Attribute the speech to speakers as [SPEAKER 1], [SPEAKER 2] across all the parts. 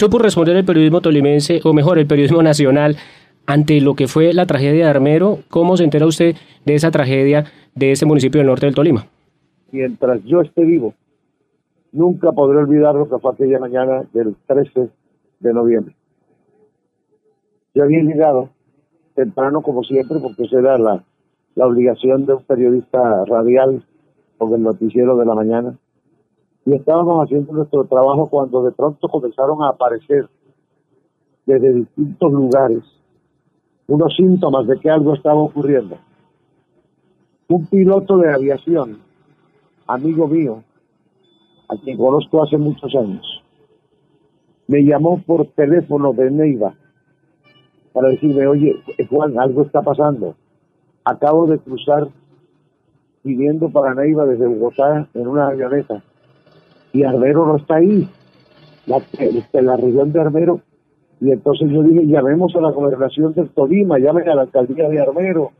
[SPEAKER 1] supo responder el periodismo tolimense, o mejor, el periodismo nacional, ante lo que fue la tragedia de Armero? ¿Cómo se entera usted de esa tragedia de este municipio del norte del Tolima?
[SPEAKER 2] Mientras yo esté vivo, nunca podré olvidar lo que fue aquella mañana del 13 de noviembre. Yo había llegado temprano como siempre, porque esa era la, la obligación de un periodista radial con el noticiero de la mañana. Y estábamos haciendo nuestro trabajo cuando de pronto comenzaron a aparecer desde distintos lugares unos síntomas de que algo estaba ocurriendo. Un piloto de aviación, amigo mío, a quien conozco hace muchos años, me llamó por teléfono de Neiva para decirme, oye, Juan, algo está pasando. Acabo de cruzar pidiendo para Neiva desde Bogotá en una avioneta y Armero no está ahí, la, en la región de Armero. Y entonces yo dije, llamemos a la gobernación del Tolima, llamen a la alcaldía de Armero.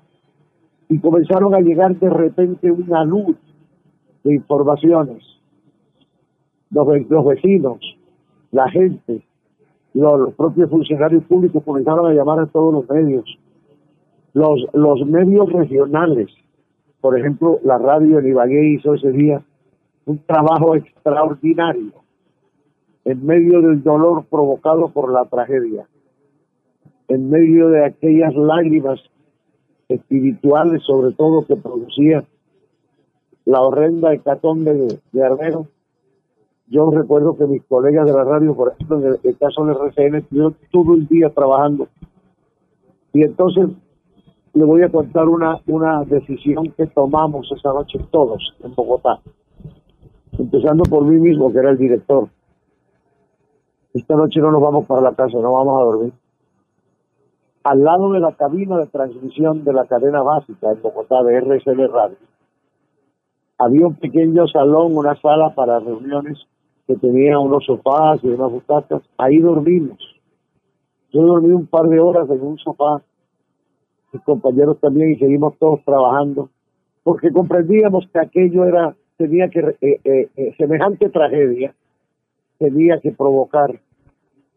[SPEAKER 2] Y comenzaron a llegar de repente una luz de informaciones. Los, los vecinos, la gente, los, propios funcionarios públicos comenzaron a llamar a todos los medios. Los, los medios regionales, por ejemplo, la radio en Ibagué hizo ese día un trabajo extraordinario en medio del dolor provocado por la tragedia, en medio de aquellas lágrimas espirituales, sobre todo que producía la horrenda hecatombe de, de Armero, yo recuerdo que mis colegas de la radio, por ejemplo, en el, caso del RCN, estuvieron todo el día trabajando. Y entonces le voy a contar una, una decisión que tomamos esa noche todos en Bogotá, empezando por mí mismo, que era el director. Esta noche no nos vamos para la casa, no vamos a dormir. Al lado de la cabina de transmisión de la cadena básica en Bogotá de RCN Radio, había un pequeño salón, una sala para reuniones que tenía unos sofás y unas butacas. Ahí dormimos. Yo dormí un par de horas en un sofá, mis compañeros también, y seguimos todos trabajando, porque comprendíamos que aquello era, tenía que, eh, eh, eh, semejante tragedia, tenía que provocar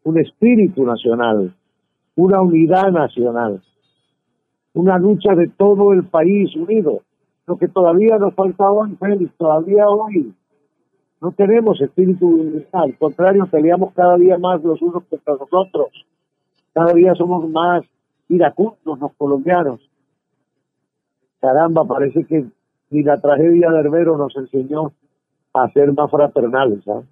[SPEAKER 2] un espíritu nacional, una unidad nacional, una lucha de todo el país unido. Lo que todavía nos faltaba en Félix, todavía hoy no tenemos espíritu universal, al contrario, peleamos cada día más los unos contra los otros. Cada día somos más iracundos los colombianos. Caramba, parece que ni la tragedia de Herbero nos enseñó a ser más fraternales. ¿sabes?